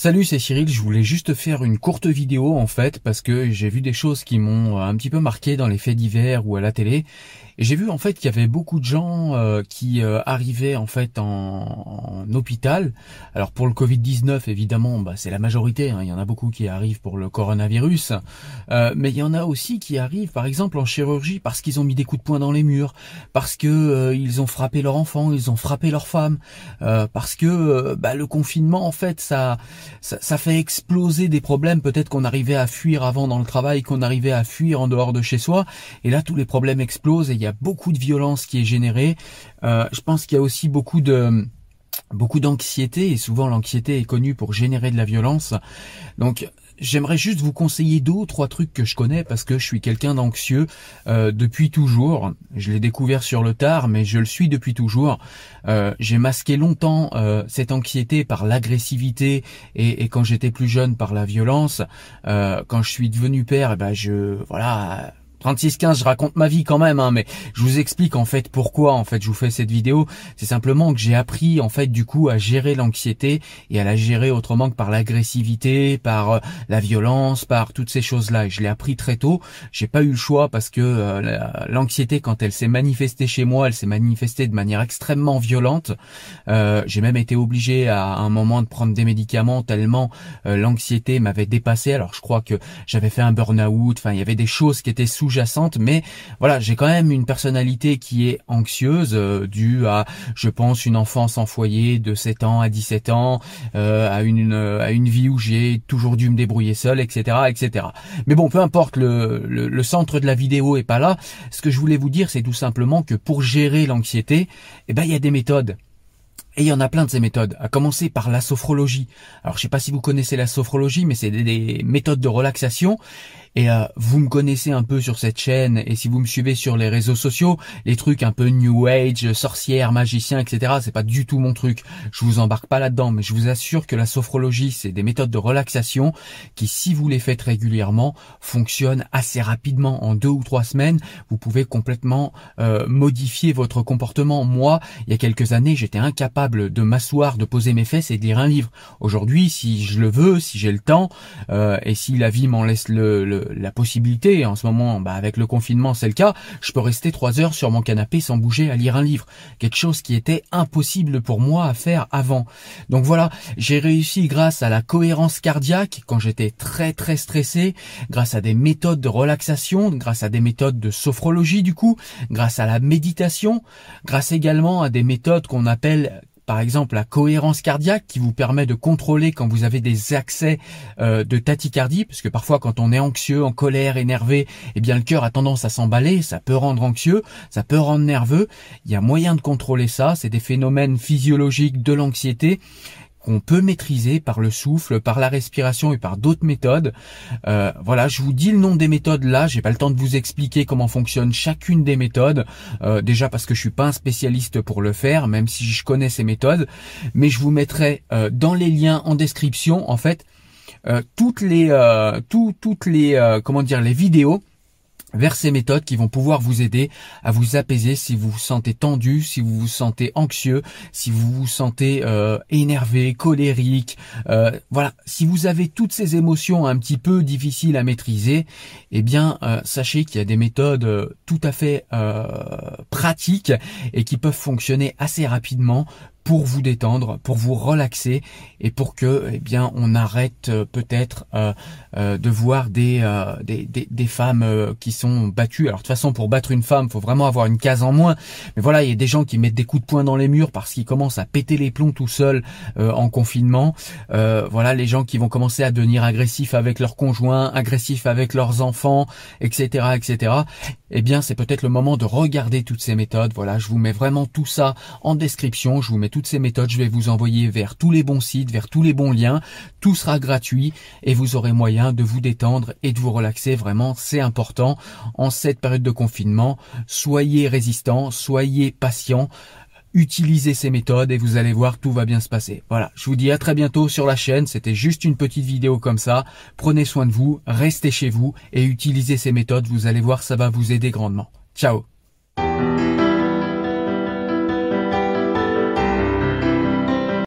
Salut, c'est Cyril. Je voulais juste faire une courte vidéo en fait parce que j'ai vu des choses qui m'ont un petit peu marqué dans les faits divers ou à la télé. J'ai vu en fait qu'il y avait beaucoup de gens euh, qui euh, arrivaient en fait en, hôpital. Alors pour le Covid-19 évidemment, bah, c'est la majorité. Hein. Il y en a beaucoup qui arrivent pour le coronavirus, euh, mais il y en a aussi qui arrivent par exemple en chirurgie parce qu'ils ont mis des coups de poing dans les murs, parce que ils ont frappé leur enfant, ils ont frappé leur femme, parce que bah, le confinement en fait ça ça, fait exploser des problèmes peut-être qu'on arrivait à fuir avant dans le travail, qu'on arrivait à fuir en dehors de chez soi. Et là, tous les problèmes explosent et il y a beaucoup de violence qui est générée. Euh, je pense qu'il y a aussi beaucoup de beaucoup d'anxiété et souvent l'anxiété est connue pour générer de la violence. Donc j'aimerais juste vous conseiller deux ou trois trucs que je connais parce que je suis quelqu'un d'anxieux euh, depuis toujours. Je l'ai découvert sur le tard, mais je le suis depuis toujours. Euh, j'ai masqué longtemps euh, cette anxiété par l'agressivité et, quand j'étais plus jeune par la violence. quand je suis devenu père, eh ben je voilà 3615, je raconte ma vie quand même, hein, mais je vous explique en fait pourquoi en fait je vous fais cette vidéo. C'est simplement que j'ai appris en fait du coup à gérer l'anxiété et à la gérer autrement que par l'agressivité, par euh, la violence, par toutes ces choses-là. Et je l'ai appris très tôt. J'ai pas eu le choix parce que euh, l'anxiété quand elle s'est manifestée chez moi, elle s'est manifestée de manière extrêmement violente. Euh, j'ai même été obligé à un moment de prendre des médicaments tellement l'anxiété m'avait dépassé. Alors je crois que j'avais fait un burn-out. Enfin il y avait des choses qui étaient sous mais voilà, j'ai quand même une personnalité qui est anxieuse, euh, due à, je pense, une enfance en foyer de 7 ans à 17 ans, euh, à une à une vie où j'ai toujours dû me débrouiller seul, etc., etc. Mais bon, peu importe, le, le, centre de la vidéo est pas là. Ce que je voulais vous dire, c'est tout simplement que pour gérer l'anxiété, eh ben il y a des méthodes. Et il y en a plein de ces méthodes, à commencer par la sophrologie. Alors je sais pas si vous connaissez la sophrologie, mais c'est des, méthodes de relaxation. Et euh, vous me connaissez un peu sur cette chaîne, et si vous me suivez sur les réseaux sociaux, les trucs un peu New Age, sorcière, magicien, etc., c'est pas du tout mon truc. Je vous embarque pas là-dedans, mais je vous assure que la sophrologie, c'est des méthodes de relaxation qui, si vous les faites régulièrement, fonctionnent assez rapidement. En deux ou trois semaines, vous pouvez complètement euh, modifier votre comportement. Moi, il y a quelques années, j'étais incapable de m'asseoir, de poser mes fesses et de lire un livre. Aujourd'hui, si je le veux, si j'ai le temps, euh, et si la vie m'en laisse le, la possibilité, en ce moment, bah, avec le confinement, c'est le cas, je peux rester trois heures sur mon canapé sans bouger à lire un livre. Quelque chose qui était impossible pour moi à faire avant. Donc voilà, j'ai réussi grâce à la cohérence cardiaque quand j'étais très très stressé, grâce à des méthodes de relaxation, grâce à des méthodes de sophrologie du coup, grâce à la méditation, grâce également à des méthodes qu'on appelle par exemple la cohérence cardiaque qui vous permet de contrôler quand vous avez des accès euh, de tachycardie, parce que parfois quand on est anxieux, en colère, énervé, eh bien le cœur a tendance à s'emballer, ça peut rendre anxieux, ça peut rendre nerveux. Il y a moyen de contrôler ça, c'est des phénomènes physiologiques de l'anxiété qu'on peut maîtriser par le souffle, par la respiration et par d'autres méthodes. Euh, voilà, je vous dis le nom des méthodes là. J'ai pas le temps de vous expliquer comment fonctionne chacune des méthodes. Euh, déjà parce que je suis pas un spécialiste pour le faire, même si je connais ces méthodes. Mais je vous mettrai euh, dans les liens en description, en fait, toutes les, toutes les, comment dire, les vidéos vers ces méthodes qui vont pouvoir vous aider à vous apaiser si vous vous sentez tendu, si vous vous sentez anxieux, si vous vous sentez euh, énervé, colérique. Euh, voilà, si vous avez toutes ces émotions un petit peu difficiles à maîtriser, eh bien euh, sachez qu'il y a des méthodes tout à fait pratiques et qui peuvent fonctionner assez rapidement pour vous détendre, pour vous relaxer et pour que eh bien on arrête euh, peut-être euh, euh, de voir des, des, des, femmes qui sont battues. Alors de toute façon pour battre une femme, faut vraiment avoir une case en moins. Mais voilà, il y a des gens qui mettent des coups de poing dans les murs parce qu'ils commencent à péter les plombs tout seuls en confinement. voilà, les gens qui vont commencer à devenir agressifs avec leurs conjoints, agressifs avec leurs enfants, etc., etc. Eh bien, c'est peut-être le moment de regarder toutes ces méthodes. Voilà, je vous mets vraiment tout ça en description. Je vous mets toutes ces méthodes, je vais vous envoyer vers tous les bons sites, vers tous les bons liens. Tout sera gratuit et vous aurez moyen de vous détendre et de vous relaxer. Vraiment, c'est important en cette période de confinement. Soyez résistants, soyez patients utilisez ces méthodes et vous allez voir tout va bien se passer. Voilà, je vous dis à très bientôt sur la chaîne, c'était juste une petite vidéo comme ça. Prenez soin de vous, restez chez vous et utilisez ces méthodes, vous allez voir ça va vous aider grandement. Ciao